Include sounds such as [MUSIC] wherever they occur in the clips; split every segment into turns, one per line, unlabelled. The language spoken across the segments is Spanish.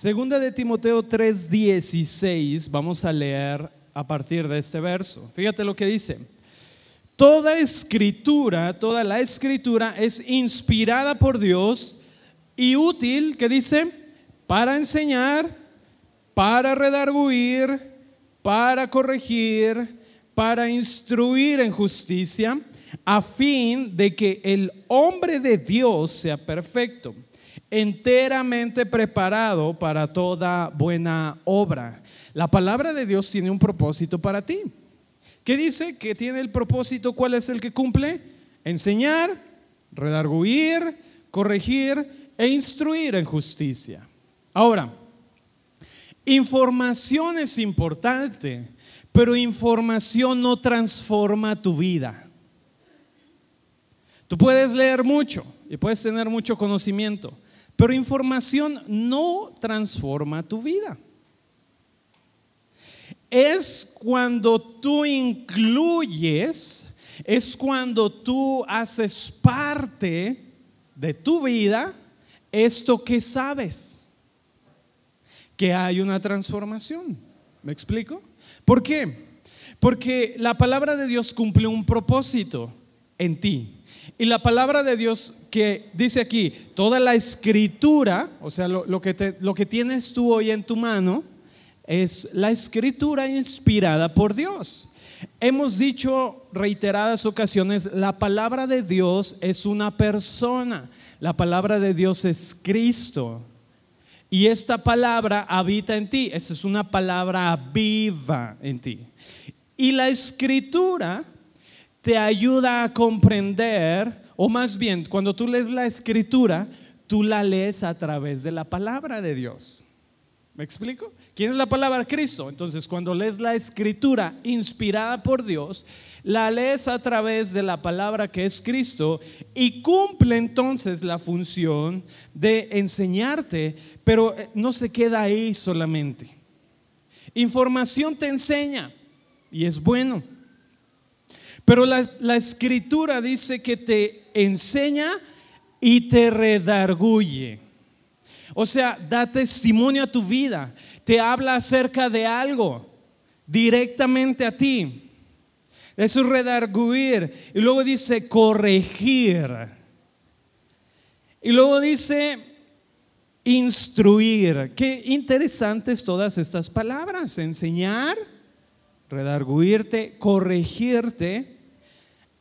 Segunda de Timoteo 3:16, vamos a leer a partir de este verso. Fíjate lo que dice. Toda escritura, toda la escritura es inspirada por Dios y útil, ¿qué dice? Para enseñar, para redarguir, para corregir, para instruir en justicia, a fin de que el hombre de Dios sea perfecto, enteramente preparado para toda buena obra. La palabra de Dios tiene un propósito para ti. ¿Qué dice? Que tiene el propósito, ¿cuál es el que cumple? Enseñar, redarguir, corregir e instruir en justicia. Ahora, información es importante, pero información no transforma tu vida. Tú puedes leer mucho y puedes tener mucho conocimiento, pero información no transforma tu vida es cuando tú incluyes, es cuando tú haces parte de tu vida esto que sabes, que hay una transformación. ¿Me explico? ¿Por qué? Porque la palabra de Dios cumple un propósito en ti. Y la palabra de Dios que dice aquí, toda la escritura, o sea, lo, que, lo que tienes tú hoy en tu mano, es la escritura inspirada por Dios. Hemos dicho reiteradas ocasiones, la palabra de Dios es una persona, la palabra de Dios es Cristo. Y esta palabra habita en ti, esa es una palabra viva en ti. Y la escritura te ayuda a comprender, o más bien, cuando tú lees la escritura, tú la lees a través de la palabra de Dios. ¿Me explico? ¿Quién es la palabra? Cristo. Entonces, cuando lees la escritura inspirada por Dios, la lees a través de la palabra que es Cristo y cumple entonces la función de enseñarte, pero eh, no se queda ahí solamente. Información te enseña y es bueno. Pero la, la escritura dice que te enseña y te redarguye. O sea, da testimonio a tu vida, te habla acerca de algo directamente a ti. Eso es redarguir. Y luego dice corregir. Y luego dice instruir. Qué interesantes todas estas palabras. Enseñar, redarguirte, corregirte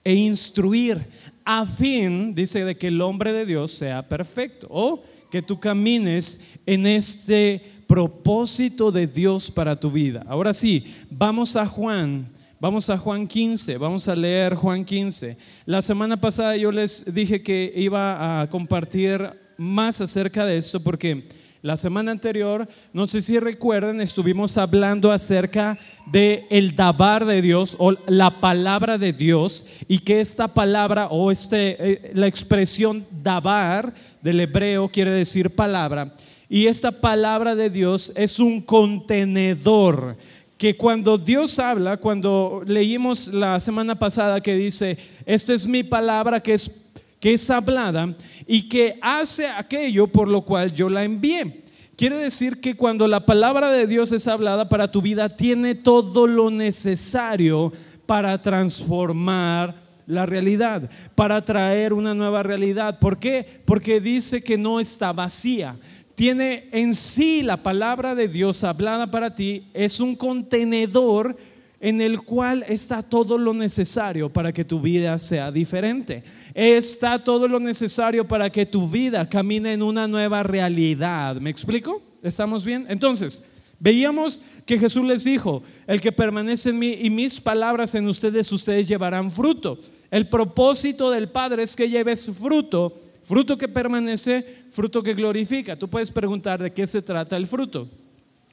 e instruir. A fin, dice, de que el hombre de Dios sea perfecto. O que tú camines en este propósito de Dios para tu vida. Ahora sí, vamos a Juan. Vamos a Juan 15, vamos a leer Juan 15. La semana pasada yo les dije que iba a compartir más acerca de esto porque la semana anterior, no sé si recuerdan, estuvimos hablando acerca de el dabar de Dios o la palabra de Dios y que esta palabra o este, eh, la expresión dabar del hebreo quiere decir palabra. Y esta palabra de Dios es un contenedor que cuando Dios habla, cuando leímos la semana pasada que dice, esta es mi palabra que es que es hablada y que hace aquello por lo cual yo la envié. Quiere decir que cuando la palabra de Dios es hablada para tu vida, tiene todo lo necesario para transformar la realidad, para traer una nueva realidad. ¿Por qué? Porque dice que no está vacía. Tiene en sí la palabra de Dios hablada para ti, es un contenedor en el cual está todo lo necesario para que tu vida sea diferente. Está todo lo necesario para que tu vida camine en una nueva realidad. ¿Me explico? ¿Estamos bien? Entonces, veíamos que Jesús les dijo, el que permanece en mí y mis palabras en ustedes, ustedes llevarán fruto. El propósito del Padre es que lleves fruto, fruto que permanece, fruto que glorifica. Tú puedes preguntar de qué se trata el fruto.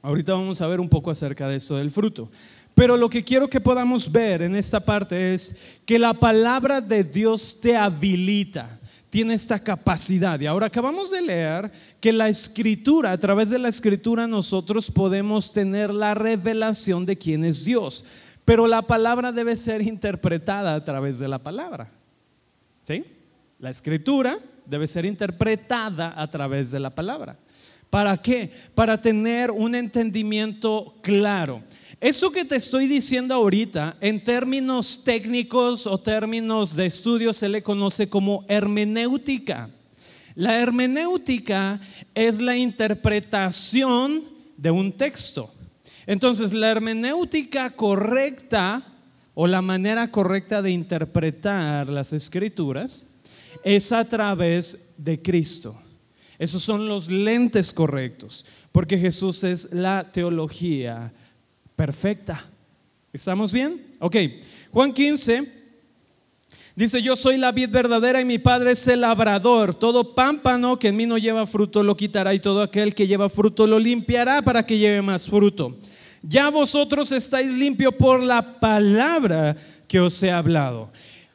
Ahorita vamos a ver un poco acerca de esto del fruto. Pero lo que quiero que podamos ver en esta parte es que la palabra de Dios te habilita, tiene esta capacidad. Y ahora acabamos de leer que la escritura, a través de la escritura nosotros podemos tener la revelación de quién es Dios. Pero la palabra debe ser interpretada a través de la palabra. ¿Sí? La escritura debe ser interpretada a través de la palabra. ¿Para qué? Para tener un entendimiento claro. Esto que te estoy diciendo ahorita, en términos técnicos o términos de estudio, se le conoce como hermenéutica. La hermenéutica es la interpretación de un texto. Entonces, la hermenéutica correcta o la manera correcta de interpretar las escrituras es a través de Cristo. Esos son los lentes correctos, porque Jesús es la teología perfecta. ¿Estamos bien? Ok. Juan 15 dice, yo soy la vid verdadera y mi padre es el labrador. Todo pámpano que en mí no lleva fruto lo quitará y todo aquel que lleva fruto lo limpiará para que lleve más fruto. Ya vosotros estáis limpios por la palabra que os he hablado.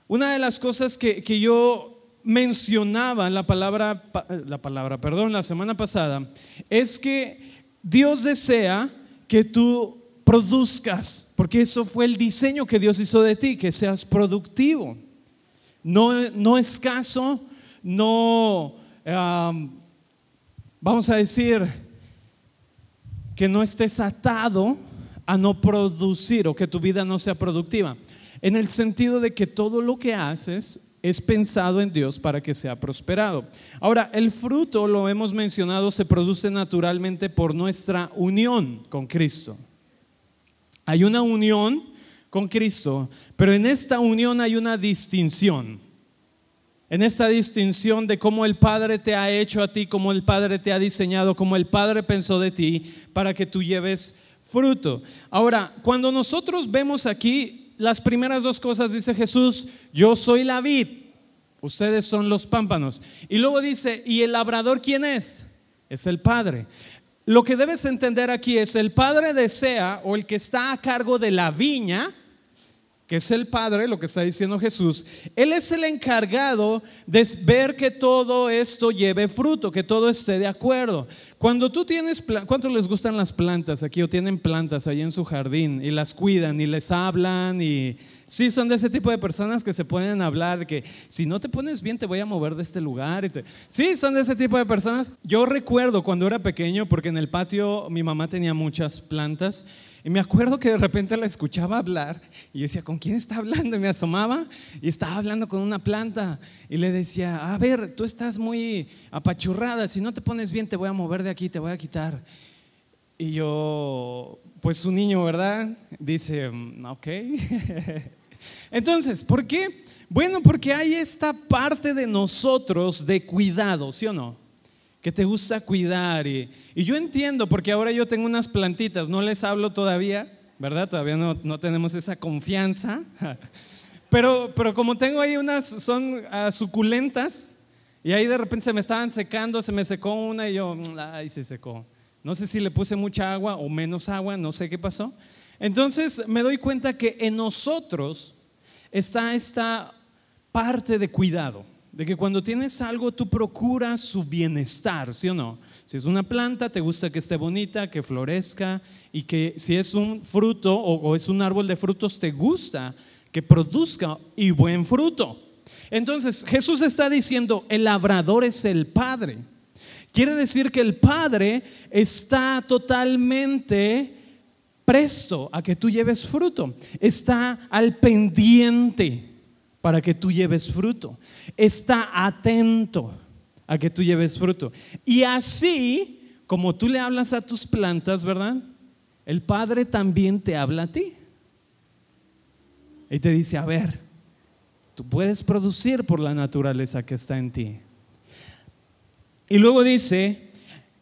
Una de las cosas que, que yo mencionaba la palabra, la palabra, perdón, la semana pasada, es que Dios desea que tú produzcas, porque eso fue el diseño que Dios hizo de ti, que seas productivo, no, no escaso, no, vamos a decir, que no estés atado a no producir o que tu vida no sea productiva, en el sentido de que todo lo que haces es pensado en Dios para que sea prosperado. Ahora, el fruto, lo hemos mencionado, se produce naturalmente por nuestra unión con Cristo. Hay una unión con Cristo, pero en esta unión hay una distinción. En esta distinción de cómo el Padre te ha hecho a ti, cómo el Padre te ha diseñado, cómo el Padre pensó de ti para que tú lleves fruto. Ahora, cuando nosotros vemos aquí las primeras dos cosas dice Jesús, yo soy la vid, ustedes son los pámpanos. Y luego dice, ¿y el labrador quién es? Es el Padre. Lo que debes entender aquí es, el Padre desea, o el que está a cargo de la viña, que es el Padre, lo que está diciendo Jesús, Él es el encargado de ver que todo esto lleve fruto, que todo esté de acuerdo. Cuando tú tienes, ¿cuántos les gustan las plantas aquí o tienen plantas ahí en su jardín y las cuidan y les hablan y sí son de ese tipo de personas que se pueden hablar que si no te pones bien te voy a mover de este lugar. Y Sí, son de ese tipo de personas. Yo recuerdo cuando era pequeño porque en el patio mi mamá tenía muchas plantas y me acuerdo que de repente la escuchaba hablar y decía, ¿con quién está hablando? Y me asomaba y estaba hablando con una planta y le decía, a ver, tú estás muy apachurrada, si no te pones bien te voy a mover de aquí, te voy a quitar. Y yo, pues su niño, ¿verdad? Dice, mm, ok. [LAUGHS] Entonces, ¿por qué? Bueno, porque hay esta parte de nosotros de cuidado, ¿sí o no? Que te gusta cuidar. Y, yo entiendo, porque ahora yo tengo unas plantitas, no les hablo todavía, ¿verdad? Todavía no, no tenemos esa confianza. [LAUGHS] Pero, pero como tengo ahí unas, son uh, suculentas, y ahí de repente se me estaban secando, se me secó una y yo, ay, se secó. No sé si le puse mucha agua o menos agua, no sé qué pasó. Entonces me doy cuenta que en nosotros está esta parte de cuidado de que cuando tienes algo tú procuras su bienestar, ¿sí o no? Si es una planta, te gusta que esté bonita, que florezca y que si es un fruto o, es un árbol de frutos, te gusta que produzca y buen fruto. Entonces Jesús está diciendo, el labrador es el Padre. Quiere decir que el Padre está totalmente presto a que tú lleves fruto, está al pendiente para que tú lleves fruto. Está atento a que tú lleves fruto. Y así, como tú le hablas a tus plantas, ¿verdad? El Padre también te habla a ti. Y te dice, a ver, tú puedes producir por la naturaleza que está en ti. Y luego dice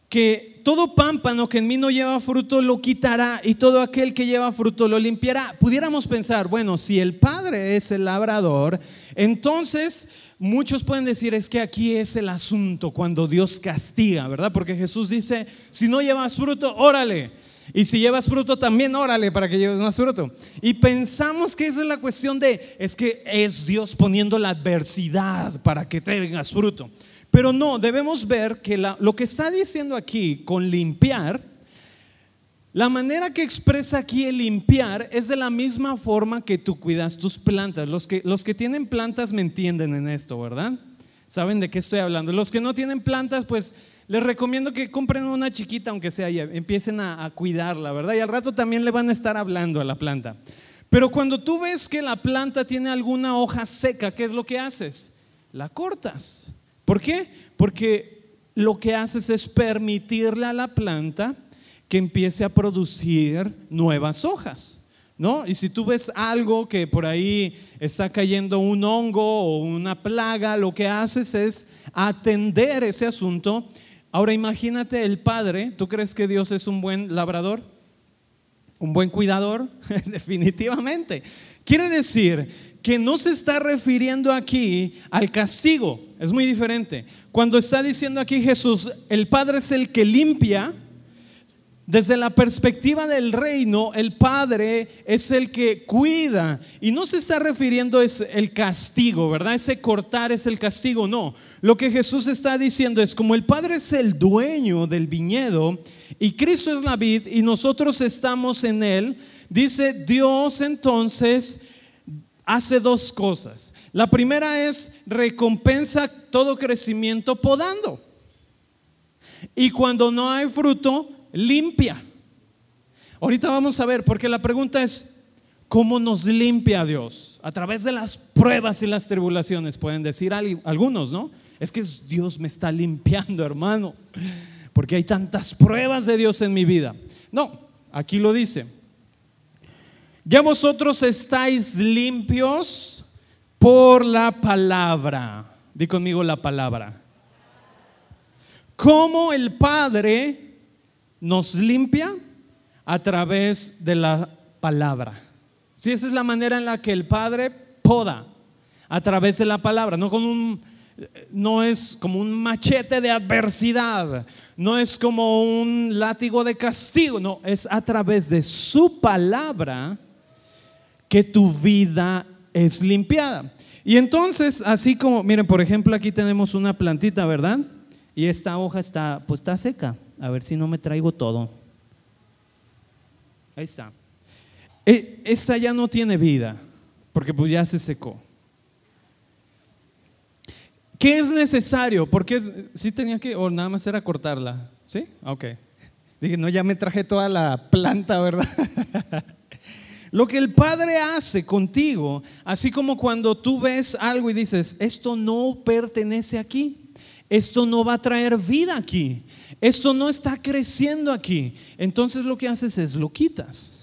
que todo pámpano que en mí no lleva fruto lo quitará y todo aquel que lleva fruto lo limpiará. Pudiéramos pensar, bueno, si el Padre es el labrador, entonces muchos pueden decir es que aquí es el asunto cuando Dios castiga, ¿verdad? Porque Jesús dice, si no llevas fruto, órale. Y si llevas fruto, también órale para que lleves más fruto. Y pensamos que esa es la cuestión de, es que es Dios poniendo la adversidad para que tengas fruto. Pero no, debemos ver que lo que está diciendo aquí con limpiar, la manera que expresa aquí el limpiar es de la misma forma que tú cuidas tus plantas. Los que, los que tienen plantas me entienden en esto, ¿verdad? ¿Saben de qué estoy hablando? Los que no tienen plantas, pues les recomiendo que compren una chiquita, aunque sea, y empiecen a, a cuidarla, ¿verdad? Y al rato también le van a estar hablando a la planta. Pero cuando tú ves que la planta tiene alguna hoja seca, ¿qué es lo que haces? La cortas. ¿Por qué? Porque lo que haces es permitirle a la planta que empiece a producir nuevas hojas. ¿No? Y si tú ves algo que por ahí está cayendo un hongo o una plaga, lo que haces es atender ese asunto. Ahora imagínate el padre, ¿tú crees que Dios es un buen labrador? ¿Un buen cuidador? [LAUGHS] Definitivamente. Quiere decir que no se está refiriendo aquí al castigo, es muy diferente. Cuando está diciendo aquí Jesús, el Padre es el que limpia, desde la perspectiva del reino, el Padre es el que cuida. Y no se está refiriendo es el castigo, ¿verdad? Ese cortar es el castigo, no. Lo que Jesús está diciendo es como el Padre es el dueño del viñedo y Cristo es la vid y nosotros estamos en él, dice Dios entonces hace dos cosas. La primera es recompensa todo crecimiento podando. Y cuando no hay fruto, limpia. Ahorita vamos a ver, porque la pregunta es, ¿cómo nos limpia Dios? A través de las pruebas y las tribulaciones, pueden decir algunos, ¿no? Es que Dios me está limpiando, hermano, porque hay tantas pruebas de Dios en mi vida. No, aquí lo dice. Ya vosotros estáis limpios por la palabra. Di conmigo la palabra. Como el Padre nos limpia a través de la palabra. Si esa es la manera en la que el Padre poda a través de la palabra, no con un no es como un machete de adversidad, no es como un látigo de castigo, no, es a través de su palabra que tu vida es limpiada. Y entonces, así como, miren, por ejemplo, aquí tenemos una plantita, ¿verdad? Y esta hoja está, pues está seca. A ver si no me traigo todo. Ahí está. E, esta ya no tiene vida, porque pues ya se secó. ¿Qué es necesario? Porque si tenía que, o nada más era cortarla. ¿Sí? Ok. Dije, no, ya me traje toda la planta, ¿verdad? [LAUGHS] Lo que el Padre hace contigo, así como cuando tú ves algo y dices, esto no pertenece aquí, esto no va a traer vida aquí, esto no está creciendo aquí. Entonces lo que haces es lo quitas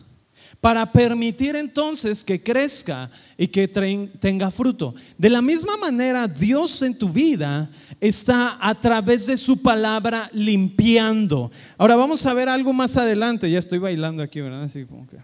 para permitir entonces que crezca y que tenga fruto. De la misma manera, Dios en tu vida está a través de su palabra limpiando. Ahora vamos a ver algo más adelante. Ya estoy bailando aquí, ¿verdad? Así como que.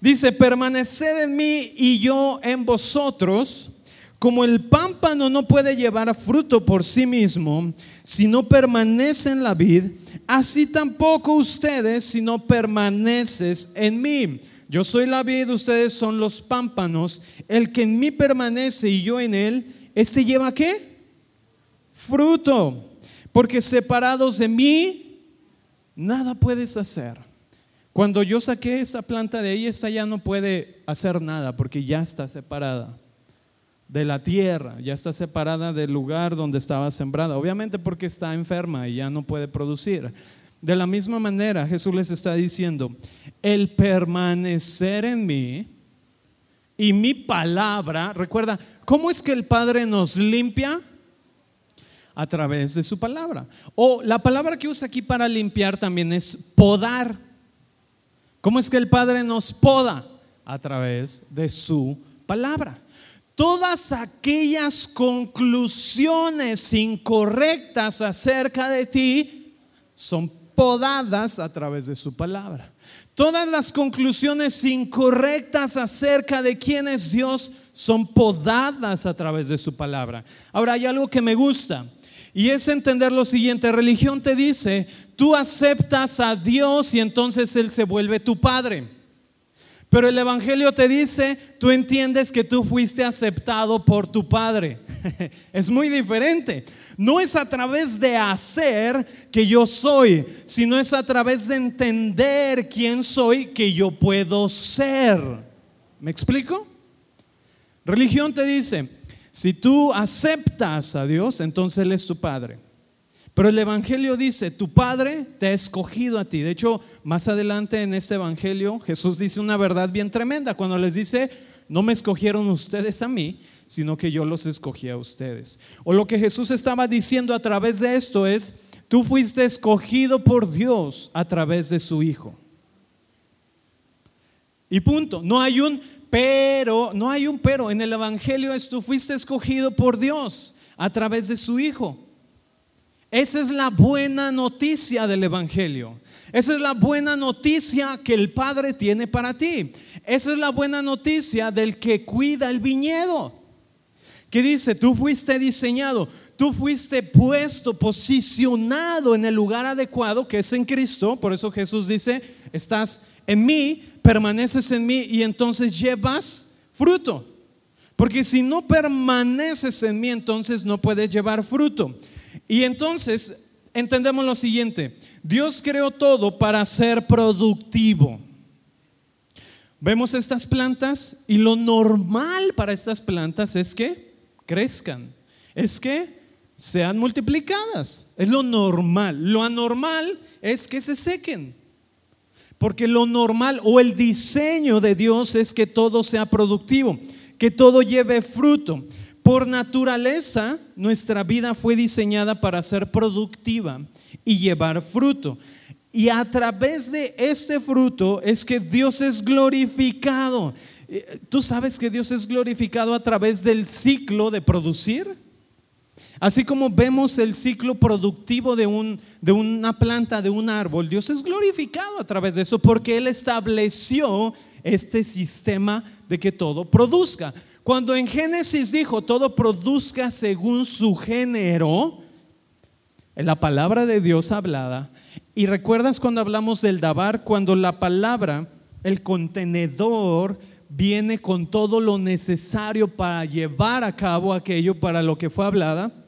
Dice, permaneced en mí y yo en vosotros. Como el pámpano no puede llevar fruto por sí mismo si no permanece en la vid, así tampoco ustedes si no permaneces en mí. Yo soy la vid, ustedes son los pámpanos. El que en mí permanece y yo en él, este lleva qué? Fruto. Porque separados de mí, nada puedes hacer. Cuando yo saqué esa planta de ahí, esta ya no puede hacer nada porque ya está separada de la tierra, ya está separada del lugar donde estaba sembrada, obviamente porque está enferma y ya no puede producir. De la misma manera, Jesús les está diciendo, el permanecer en mí y mi palabra, recuerda, ¿cómo es que el Padre nos limpia? A través de su palabra. O la palabra que usa aquí para limpiar también es podar. ¿Cómo es que el Padre nos poda? A través de su palabra todas aquellas conclusiones incorrectas acerca de ti son podadas a través de su palabra. Todas las conclusiones incorrectas acerca de quién es Dios son podadas a través de su palabra. Ahora hay algo que me gusta y es entender lo siguiente, religión te dice, tú aceptas a Dios y entonces Él se vuelve tu Padre. Pero el Evangelio te dice, tú entiendes que tú fuiste aceptado por tu Padre. [LAUGHS] es muy diferente. No es a través de hacer que yo soy, sino es a través de entender quién soy que yo puedo ser. ¿Me explico? Religión te dice, si tú aceptas a Dios, entonces Él es tu Padre. Pero el Evangelio dice, tu Padre te ha escogido a ti. De hecho, más adelante en este Evangelio, Jesús dice una verdad bien tremenda cuando les dice, no me escogieron ustedes a mí, sino que yo los escogí a ustedes. O lo que Jesús estaba diciendo a través de esto es, tú fuiste escogido por Dios a través de su Hijo. Y punto. No hay un pero, no hay un pero. En el Evangelio es tú fuiste escogido por Dios a través de su Hijo. Esa es la buena noticia del Evangelio. Esa es la buena noticia que el Padre tiene para ti. Esa es la buena noticia del que cuida el viñedo. Que dice, tú fuiste diseñado, tú fuiste puesto, posicionado en el lugar adecuado que es en Cristo. Por eso Jesús dice, estás en mí, permaneces en mí y entonces llevas fruto. Porque si no permaneces en mí, entonces no puedes llevar fruto. Y entonces entendemos lo siguiente, Dios creó todo para ser productivo. Vemos estas plantas y lo normal para estas plantas es que crezcan, es que sean multiplicadas, es lo normal. Lo anormal es que se sequen. Porque lo normal o el diseño de Dios es que todo sea productivo, que todo lleve fruto. Por naturaleza, nuestra vida fue diseñada para ser productiva y llevar fruto. Y a través de este fruto es que Dios es glorificado. Eh, ¿Tú sabes que Dios es glorificado a través del ciclo de producir? Así como vemos el ciclo productivo de, un, de una planta, de un árbol, Dios es glorificado a través de eso porque Él estableció este sistema de que todo produzca. Cuando en Génesis dijo todo produzca según su género, la palabra de Dios hablada, y recuerdas cuando hablamos del dabar, cuando la palabra, el contenedor, viene con todo lo necesario para llevar a cabo aquello para lo que fue hablada,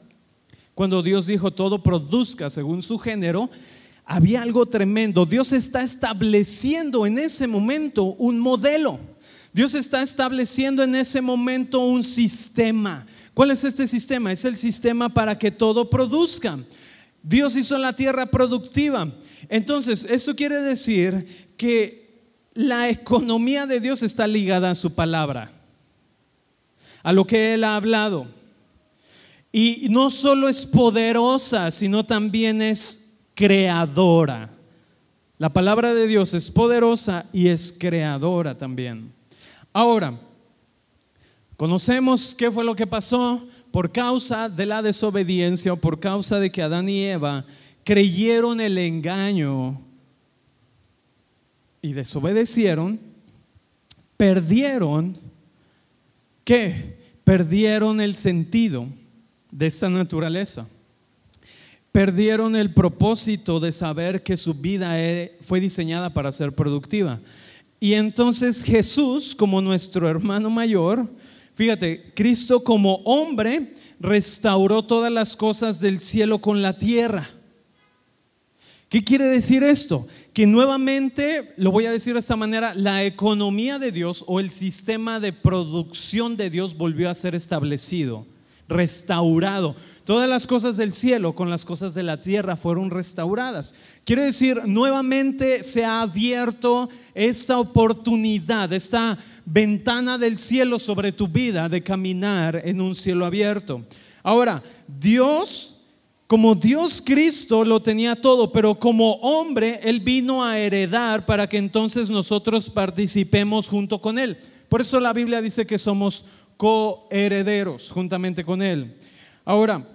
cuando Dios dijo todo produzca según su género, había algo tremendo. Dios está estableciendo en ese momento un modelo. Dios está estableciendo en ese momento un sistema. ¿Cuál es este sistema? Es el sistema para que todo produzca. Dios hizo la tierra productiva. Entonces, eso quiere decir que la economía de Dios está ligada a su palabra, a lo que Él ha hablado. Y no solo es poderosa, sino también es creadora. La palabra de Dios es poderosa y es creadora también. Ahora, conocemos qué fue lo que pasó por causa de la desobediencia o por causa de que Adán y Eva creyeron el engaño y desobedecieron, perdieron, ¿qué? Perdieron el sentido de esta naturaleza. Perdieron el propósito de saber que su vida e, fue diseñada para ser productiva. Y entonces Jesús, como nuestro hermano mayor, fíjate, Cristo como hombre restauró todas las cosas del cielo con la tierra. ¿Qué quiere decir esto? Que nuevamente, lo voy a decir de esta manera, la economía de Dios o el sistema de producción de Dios volvió a ser establecido restaurado. Todas las cosas del cielo con las cosas de la tierra fueron restauradas. Quiere decir, nuevamente se ha abierto esta oportunidad, esta ventana del cielo sobre tu vida de caminar en un cielo abierto. Ahora, Dios, como Dios Cristo lo tenía todo, pero como hombre, Él vino a heredar para que entonces nosotros participemos junto con Él. Por eso la Biblia dice que somos coherederos juntamente con Él. Ahora,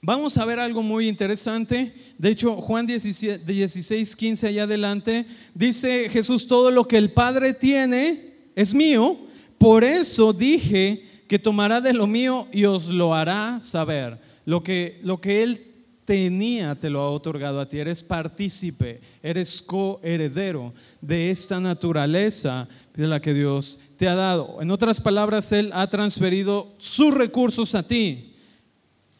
vamos a ver algo muy interesante. De hecho, Juan 16, 15 allá adelante, dice Jesús, todo lo que el Padre tiene es mío, por eso dije que tomará de lo mío y os lo hará saber. Lo que, lo que Él tenía te lo ha otorgado a ti. Eres partícipe, eres coheredero de esta naturaleza de la que Dios te ha dado. En otras palabras, Él ha transferido sus recursos a ti.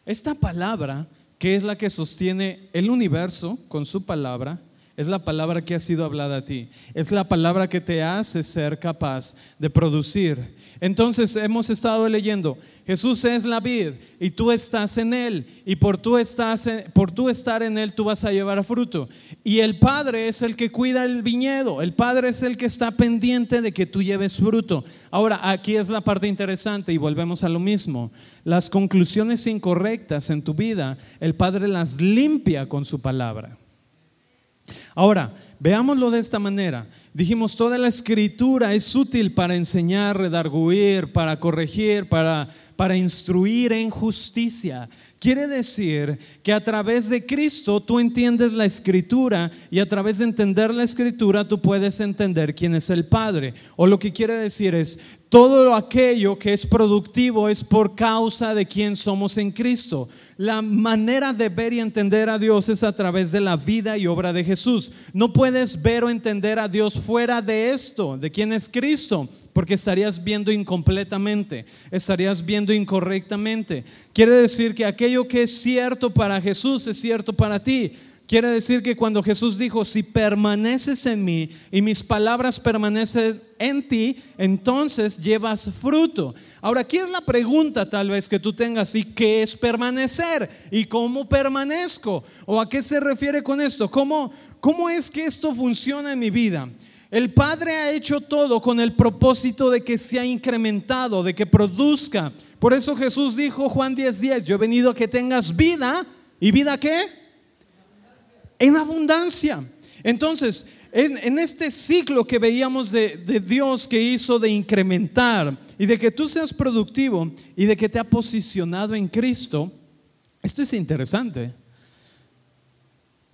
Esta palabra, que es la que sostiene el universo con su palabra, es la palabra que ha sido hablada a ti. Es la palabra que te hace ser capaz de producir. Entonces hemos estado leyendo, Jesús es la vid y tú estás en él y por tú, estás por tú estar en él tú vas a llevar fruto. Y el Padre es el que cuida el viñedo, el Padre es el que está pendiente de que tú lleves fruto. Ahora, aquí es la parte interesante y volvemos a lo mismo. Las conclusiones incorrectas en tu vida, el Padre las limpia con su palabra. Ahora, veámoslo de esta manera. Dijimos, toda la escritura es útil para enseñar, redarguir, para corregir, para, para instruir en justicia. Quiere decir que a través de Cristo tú entiendes la escritura y a través de entender la escritura tú puedes entender quién es el Padre. O lo que quiere decir es, todo aquello que es productivo es por causa de quién somos en Cristo. La manera de ver y entender a Dios es a través de la vida y obra de Jesús. No puedes ver o entender a Dios fuera de esto, de quién es Cristo, porque estarías viendo incompletamente, estarías viendo incorrectamente. Quiere decir que aquello que es cierto para Jesús es cierto para ti. Quiere decir que cuando Jesús dijo, si permaneces en mí y mis palabras permanecen en ti, entonces llevas fruto. Ahora, aquí es la pregunta tal vez que tú tengas, ¿y qué es permanecer? ¿Y cómo permanezco? ¿O a qué se refiere con esto? ¿Cómo, cómo es que esto funciona en mi vida? El Padre ha hecho todo con el propósito de que sea incrementado, de que produzca. Por eso Jesús dijo, Juan 10:10, 10, yo he venido a que tengas vida. ¿Y vida qué? en abundancia. Entonces, en, este ciclo que veíamos de, de, Dios que hizo de incrementar y de que tú seas productivo y de que te ha posicionado en Cristo, esto es interesante.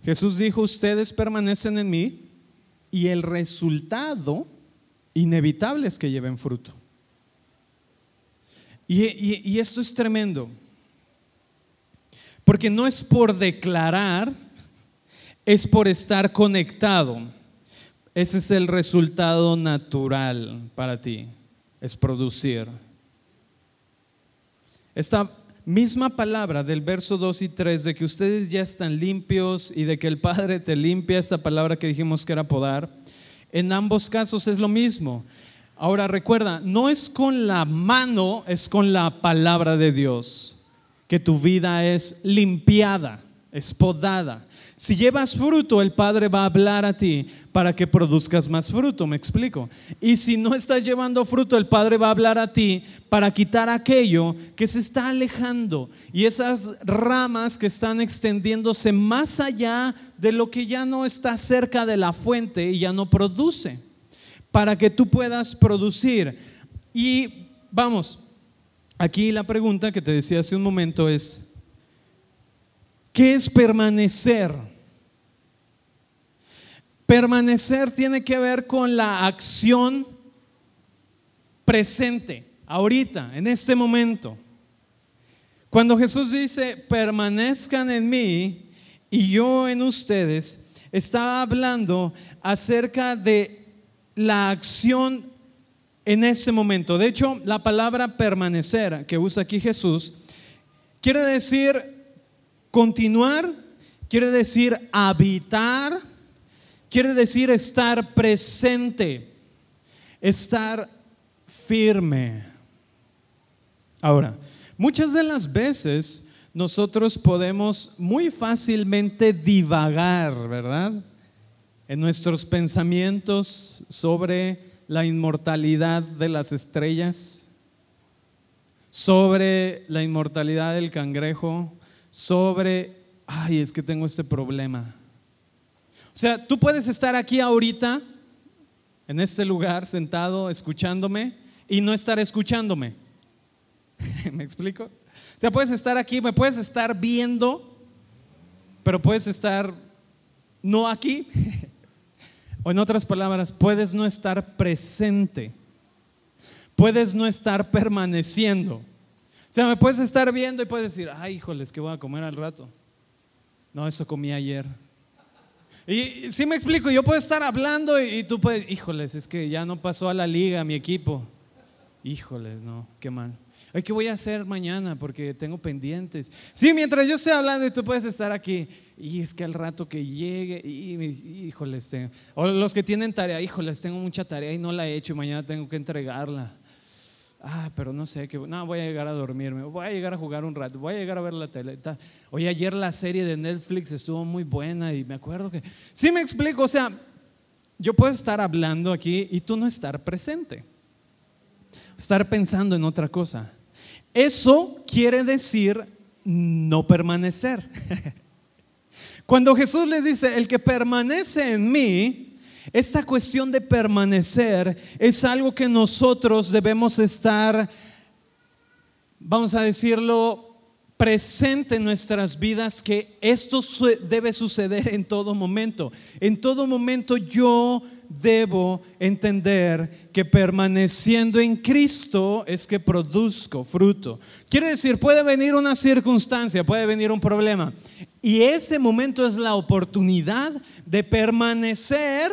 Jesús dijo, ustedes permanecen en mí y el resultado inevitable es que lleven fruto. Y esto es tremendo, porque no es por declarar, es por estar conectado. Ese es el resultado natural para ti, es producir. Esta misma palabra del verso 2 y 3 de que ustedes ya están limpios y de que el Padre te limpia, esta palabra que dijimos que era podar, en ambos casos es lo mismo. Ahora recuerda, no es con la mano, es con la palabra de Dios que tu vida es limpiada, es podada. Si llevas fruto, el Padre va a hablar a ti para que produzcas más fruto, me explico. Y si no estás llevando fruto, el Padre va a hablar a ti para quitar aquello que se está alejando y esas ramas que están extendiéndose más allá de lo que ya no está cerca de la fuente y ya no produce, para que tú puedas producir. Y vamos, aquí la pregunta que te decía hace un momento es, ¿Qué es permanecer? Permanecer tiene que ver con la acción presente, ahorita, en este momento. Cuando Jesús dice, permanezcan en mí y yo en ustedes, estaba hablando acerca de la acción en este momento. De hecho, la palabra permanecer que usa aquí Jesús quiere decir Continuar quiere decir habitar, quiere decir estar presente, estar firme. Ahora, muchas de las veces nosotros podemos muy fácilmente divagar, ¿verdad? En nuestros pensamientos sobre la inmortalidad de las estrellas, sobre la inmortalidad del cangrejo, sobre, ay, es que tengo este problema. O sea, tú puedes estar aquí ahorita, en este lugar, sentado, escuchándome, y no estar escuchándome. [LAUGHS] ¿Me explico? O sea, puedes estar aquí, me puedes estar viendo, pero puedes estar no aquí. [LAUGHS] o en otras palabras, puedes no estar presente. Puedes no estar permaneciendo. O sea, me puedes estar viendo y puedes decir, ay, híjoles, ¿qué voy a comer al rato? No, eso comí ayer. Y si me explico, yo puedo estar hablando y, tú puedes, híjoles, es que ya no pasó a la liga mi equipo. Híjoles, no, qué mal. ¿qué voy a hacer mañana? Porque tengo pendientes. Sí, mientras yo esté hablando y tú puedes estar aquí. Y es que al rato que llegue, y, híjoles, tengo. o los que tienen tarea, híjoles, tengo mucha tarea y no la he hecho y mañana tengo que entregarla. Ah, pero no sé, que no, voy a llegar a dormirme, voy a llegar a jugar un rato, voy a llegar a ver la tele. Oye, ayer la serie de Netflix estuvo muy buena y me acuerdo que... Sí me explico, o sea, yo puedo estar hablando aquí y tú no estar presente, estar pensando en otra cosa. Eso quiere decir no permanecer. [LAUGHS] Cuando Jesús les dice, el que permanece en mí, esta cuestión de permanecer es algo que nosotros debemos estar, vamos a decirlo, presente en nuestras vidas que esto debe suceder en todo momento. En todo momento yo debo entender que permaneciendo en Cristo es que produzco fruto. Quiere decir, puede venir una circunstancia, puede venir un problema. Y ese momento es la oportunidad de permanecer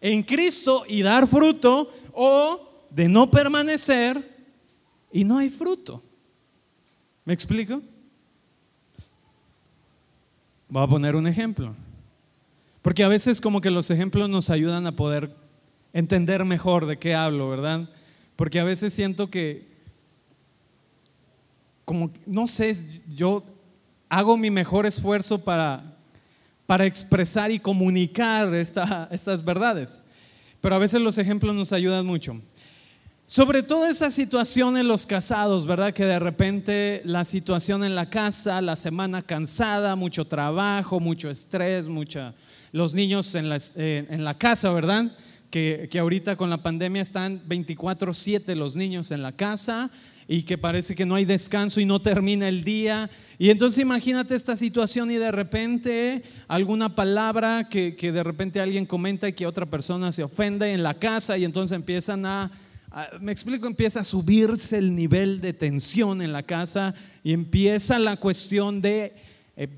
en Cristo y dar fruto o de no permanecer y no hay fruto. ¿Me explico? Voy a poner un ejemplo. Porque a veces como que los ejemplos nos ayudan a poder entender mejor de qué hablo, ¿verdad? Porque a veces siento que, como, no sé, yo hago mi mejor esfuerzo para, para expresar y comunicar estas verdades. Pero a veces los ejemplos nos ayudan mucho. Sobre todo esa situación en los casados, ¿verdad? Que de repente la situación en la casa, la semana cansada, mucho trabajo, mucho estrés, mucha, los niños en, eh, en la casa, ¿verdad? Que, que, ahorita con la pandemia están 24/7 los niños en la casa y que parece que no hay descanso y no termina el día. Y entonces imagínate esta situación y de repente alguna palabra que, que de repente alguien comenta y que otra persona se ofende en la casa y entonces empiezan a me explico, empieza a subirse el nivel de tensión en la casa y empieza la cuestión de, eh,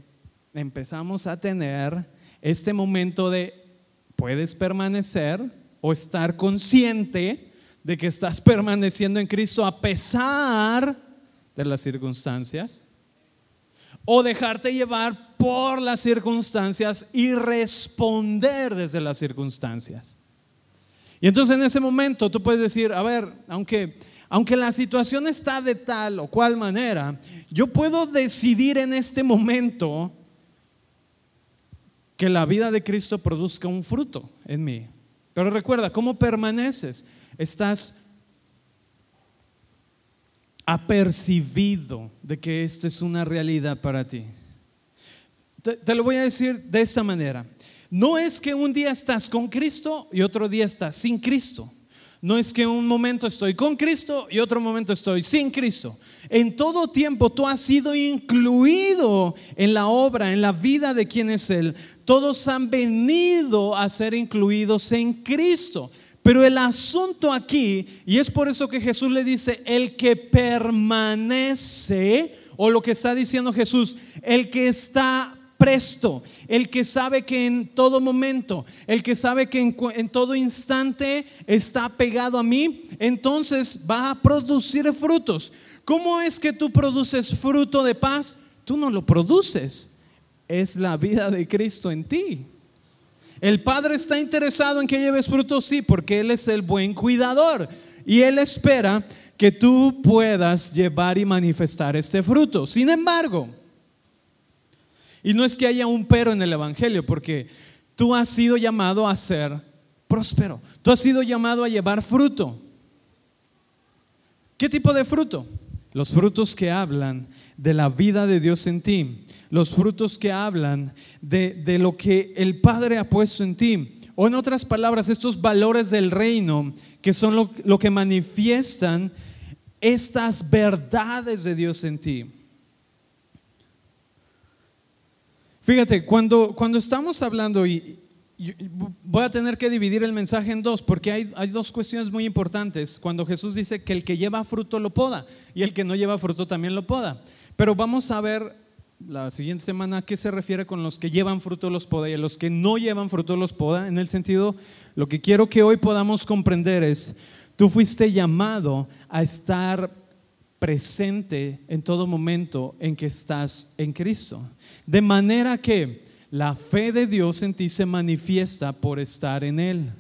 empezamos a tener este momento de, puedes permanecer o estar consciente de que estás permaneciendo en Cristo a pesar de las circunstancias o dejarte llevar por las circunstancias y responder desde las circunstancias. Y entonces en ese momento tú puedes decir, a ver, aunque, aunque la situación está de tal o cual manera, yo puedo decidir en este momento que la vida de Cristo produzca un fruto en mí. Pero recuerda, ¿cómo permaneces? Estás apercibido de que esto es una realidad para ti. Te, lo voy a decir de esta manera. No es que un día estás con Cristo y otro día estás sin Cristo. No es que un momento estoy con Cristo y otro momento estoy sin Cristo. En todo tiempo tú has sido incluido en la obra, en la vida de quien es Él. Todos han venido a ser incluidos en Cristo. Pero el asunto aquí, y es por eso que Jesús le dice, el que permanece, o lo que está diciendo Jesús, el que está presto, el que sabe que en todo momento, el que sabe que en, todo instante está pegado a mí, entonces va a producir frutos. ¿Cómo es que tú produces fruto de paz? Tú no lo produces, es la vida de Cristo en ti. El Padre está interesado en que lleves fruto, sí, porque Él es el buen cuidador y Él espera que tú puedas llevar y manifestar este fruto. Sin embargo, y no es que haya un pero en el Evangelio, porque tú has sido llamado a ser próspero. Tú has sido llamado a llevar fruto. ¿Qué tipo de fruto? Los frutos que hablan de la vida de Dios en ti. Los frutos que hablan de, lo que el Padre ha puesto en ti. O en otras palabras, estos valores del reino que son lo, lo que manifiestan estas verdades de Dios en ti. Fíjate, cuando, cuando estamos hablando, y, voy a tener que dividir el mensaje en dos, porque hay, hay, dos cuestiones muy importantes. Cuando Jesús dice que el que lleva fruto lo poda y el que no lleva fruto también lo poda. Pero vamos a ver la siguiente semana a qué se refiere con los que llevan fruto los poda y a los que no llevan fruto los poda. En el sentido, lo que quiero que hoy podamos comprender es, tú fuiste llamado a estar presente en todo momento en que estás en Cristo. De manera que la fe de Dios en ti se manifiesta por estar en Él.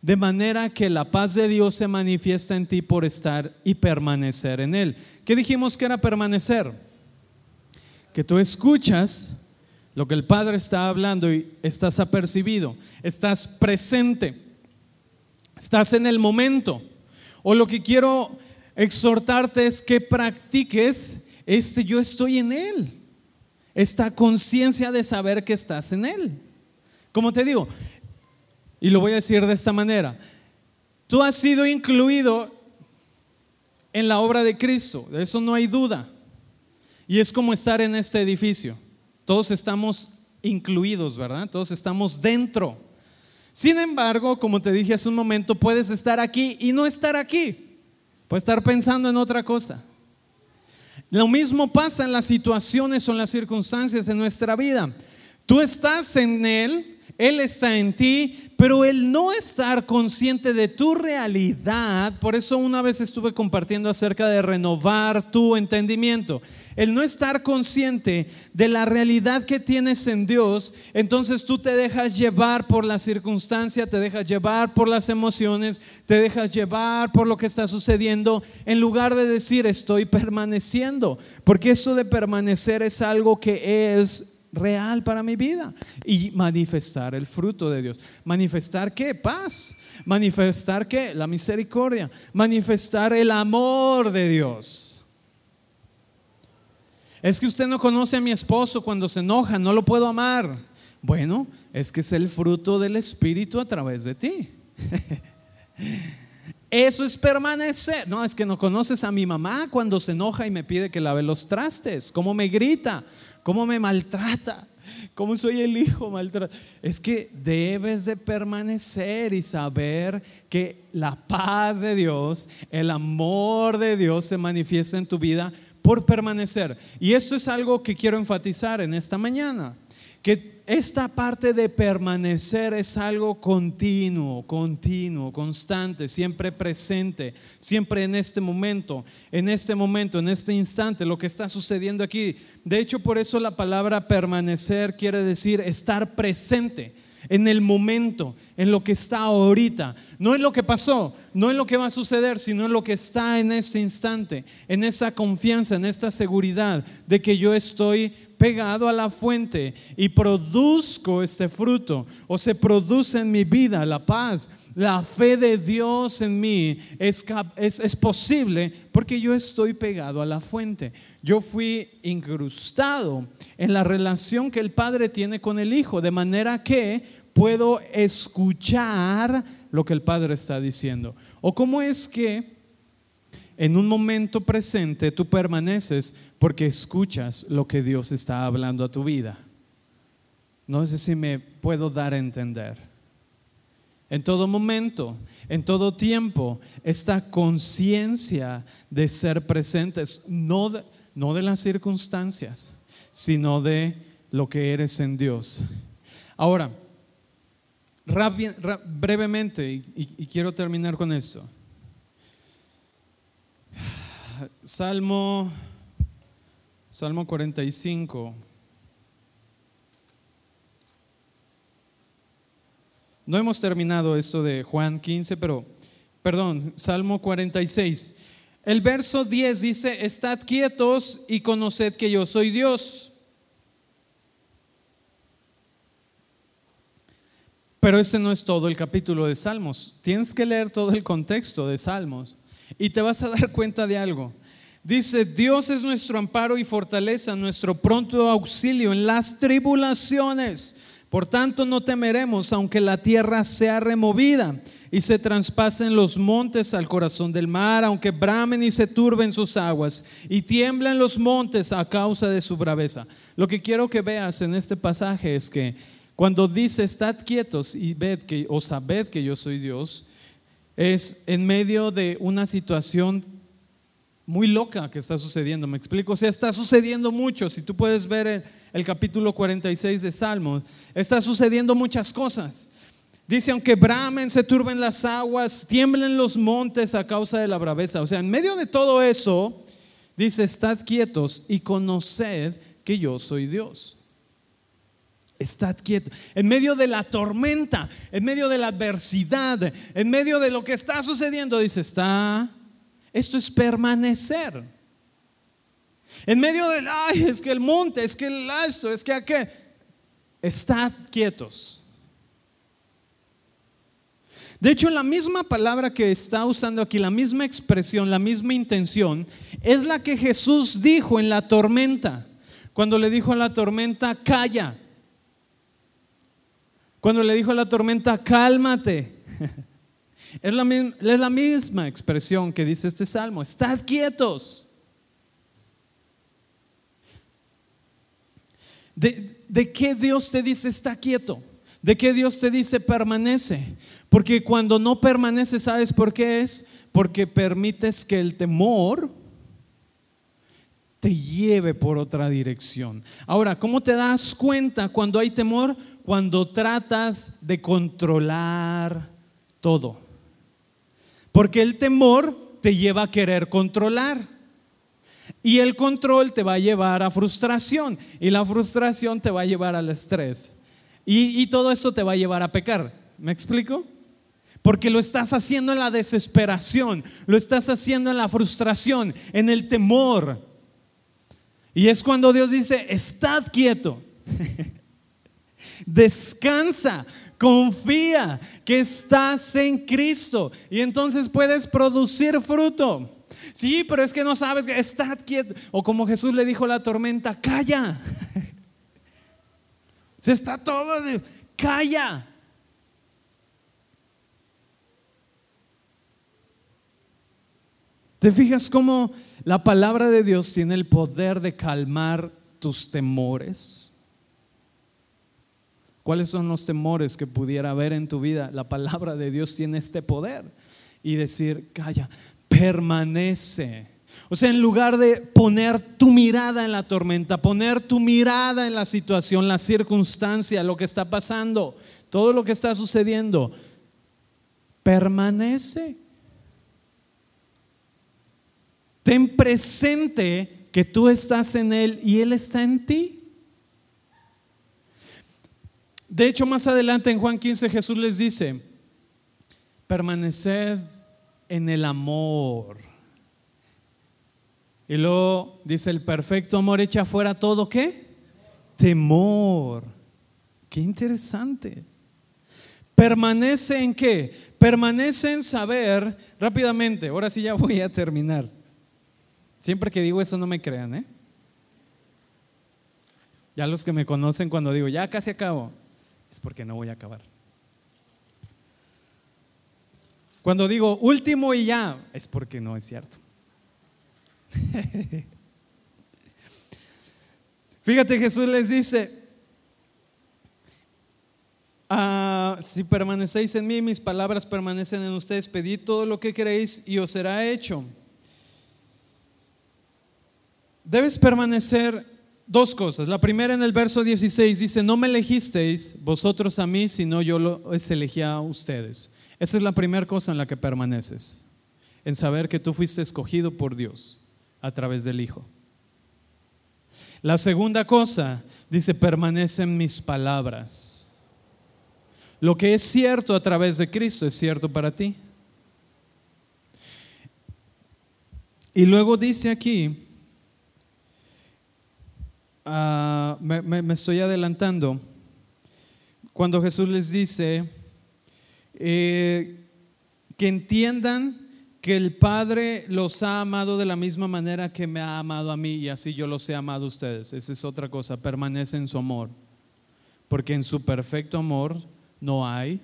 De manera que la paz de Dios se manifiesta en ti por estar y permanecer en Él. ¿Qué dijimos que era permanecer? Que tú escuchas lo que el Padre está hablando y estás apercibido, estás presente, estás en el momento. O lo que quiero exhortarte es que practiques este yo estoy en Él, esta conciencia de saber que estás en Él. Como te digo, y lo voy a decir de esta manera, tú has sido incluido en la obra de Cristo, de eso no hay duda. Y es como estar en este edificio. Todos estamos incluidos, ¿verdad? Todos estamos dentro. Sin embargo, como te dije hace un momento, puedes estar aquí y no estar aquí. Puedes estar pensando en otra cosa. Lo mismo pasa en las situaciones o en las circunstancias de nuestra vida. Tú estás en Él, él está en ti, pero el no estar consciente de tu realidad, por eso una vez estuve compartiendo acerca de renovar tu entendimiento, el no estar consciente de la realidad que tienes en Dios, entonces tú te dejas llevar por la circunstancia, te dejas llevar por las emociones, te dejas llevar por lo que está sucediendo, en lugar de decir estoy permaneciendo, porque esto de permanecer es algo que es real para mi vida y manifestar el fruto de Dios. ¿Manifestar qué? Paz. ¿Manifestar qué? La misericordia. Manifestar el amor de Dios. Es que usted no conoce a mi esposo cuando se enoja, no lo puedo amar. Bueno, es que es el fruto del Espíritu a través de ti. [LAUGHS] Eso es permanecer. No, es que no conoces a mi mamá cuando se enoja y me pide que lave los trastes, cómo me grita, cómo me maltrata, cómo soy el hijo maltratado. Es que debes de permanecer y saber que la paz de Dios, el amor de Dios se manifiesta en tu vida por permanecer. Y esto es algo que quiero enfatizar en esta mañana que esta parte de permanecer es algo continuo, continuo, constante, siempre presente, siempre en este momento, en este momento, en este instante, lo que está sucediendo aquí. De hecho, por eso la palabra permanecer quiere decir estar presente en el momento, en lo que está ahorita, no en lo que pasó, no en lo que va a suceder, sino en lo que está en este instante, en esa confianza, en esta seguridad de que yo estoy pegado a la fuente y produzco este fruto o se produce en mi vida la paz, la fe de Dios en mí es, es, posible porque yo estoy pegado a la fuente. Yo fui incrustado en la relación que el Padre tiene con el Hijo, de manera que puedo escuchar lo que el Padre está diciendo. ¿O cómo es que en un momento presente tú permaneces porque escuchas lo que Dios está hablando a tu vida. No sé si me puedo dar a entender. En todo momento, en todo tiempo, esta conciencia de ser presentes, no de, no de las circunstancias, sino de lo que eres en Dios. Ahora, brevemente, y, y quiero terminar con esto. Salmo, Salmo 45. No hemos terminado esto de Juan 15, pero, perdón, Salmo 46. El verso 10 dice, estad quietos y conoced que yo soy Dios. Pero este no es todo el capítulo de Salmos. Tienes que leer todo el contexto de Salmos. Y te vas a dar cuenta de algo. Dice, Dios es nuestro amparo y fortaleza, nuestro pronto auxilio en las tribulaciones. Por tanto, no temeremos, aunque la tierra sea removida y se traspasen los montes al corazón del mar, aunque bramen y se turben sus aguas y tiemblen los montes a causa de su braveza. Lo que quiero que veas en este pasaje es que cuando dice, estad quietos y ved que, o sabed que yo soy Dios, es en medio de una situación muy loca que está sucediendo. ¿Me explico? O sea, está sucediendo mucho. Si tú puedes ver el, capítulo 46 de Salmos, está sucediendo muchas cosas. Dice, aunque bramen, se turben las aguas, tiemblen los montes a causa de la braveza. O sea, en medio de todo eso, Dice, estad quietos y conoced que yo soy Dios. Estad quieto. En medio de la tormenta, en medio de la adversidad, en medio de lo que está sucediendo, dice, está, esto es permanecer. En medio del, ay, es que el monte, es que el esto, es que aquel, estad quietos. De hecho, la misma palabra que está usando aquí, la misma expresión, la misma intención, es la que Jesús dijo en la tormenta, cuando le dijo a la tormenta, calla. Cuando le dijo a la tormenta, cálmate. [LAUGHS] Es la, es la misma expresión que dice este salmo, estad quietos. ¿De, ¿De, qué Dios te dice está quieto? ¿De qué Dios te dice permanece? Porque cuando no permanece, ¿sabes por qué es? Porque permites que el temor te lleve por otra dirección. Ahora, ¿cómo te das cuenta cuando hay temor? Cuando tratas de controlar todo. Porque el temor te lleva a querer controlar. Y el control te va a llevar a frustración. Y la frustración te va a llevar al estrés. Y, y todo eso te va a llevar a pecar. ¿Me explico? Porque lo estás haciendo en la desesperación, lo estás haciendo en la frustración, en el temor. Y es cuando Dios dice, estad quieto, [LAUGHS] descansa, confía que estás en Cristo y entonces puedes producir fruto. Sí, pero es que no sabes que estad quieto. O como Jesús le dijo a la tormenta, calla. [LAUGHS] Se está todo de, calla. ¿Te fijas cómo la palabra de Dios tiene el poder de calmar tus temores? ¿Cuáles son los temores que pudiera haber en tu vida? La palabra de Dios tiene este poder y decir, calla, permanece. O sea, en lugar de poner tu mirada en la tormenta, poner tu mirada en la situación, la circunstancia, lo que está pasando, todo lo que está sucediendo, permanece. Ten presente que tú estás en Él y Él está en ti. De hecho, más adelante en Juan 15 Jesús les dice, permaneced en el amor. Y luego dice, el perfecto amor echa fuera todo qué? Temor. Qué interesante. Permanece en qué? Permanece en saber, rápidamente, ahora sí ya voy a terminar. Siempre que digo eso no me crean, ¿eh? Ya los que me conocen cuando digo, ya casi acabo, es porque no voy a acabar. Cuando digo último y ya, es porque no es cierto. [LAUGHS] Fíjate, Jesús les dice, ah, si permanecéis en mí, mis palabras permanecen en ustedes, pedid todo lo que queréis y os será hecho. Debes permanecer dos cosas. La primera en el verso 16 dice, no me elegisteis vosotros a mí, sino yo los elegí a ustedes. Esa es la primera cosa en la que permaneces, en saber que tú fuiste escogido por Dios a través del Hijo. La segunda cosa dice, permanecen mis palabras. Lo que es cierto a través de Cristo es cierto para ti. Y luego dice aquí, Ah, me, estoy adelantando, cuando Jesús les dice eh, que entiendan que el Padre los ha amado de la misma manera que me ha amado a mí y así yo los he amado a ustedes. Esa es otra cosa, permanece en su amor, porque en su perfecto amor no hay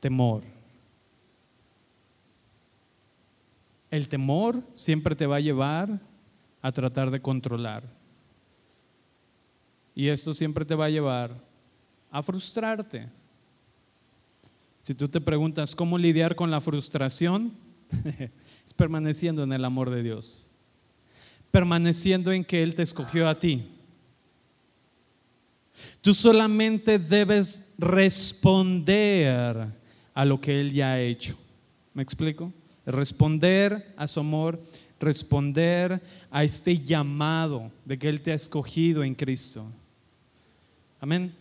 temor. El temor siempre te va a llevar a tratar de controlar. Y esto siempre te va a llevar a frustrarte. Si tú te preguntas cómo lidiar con la frustración, [LAUGHS] es permaneciendo en el amor de Dios, permaneciendo en que Él te escogió a ti. Tú solamente debes responder a lo que Él ya ha hecho. ¿Me explico? Responder a su amor, responder a este llamado de que Él te ha escogido en Cristo. Amén.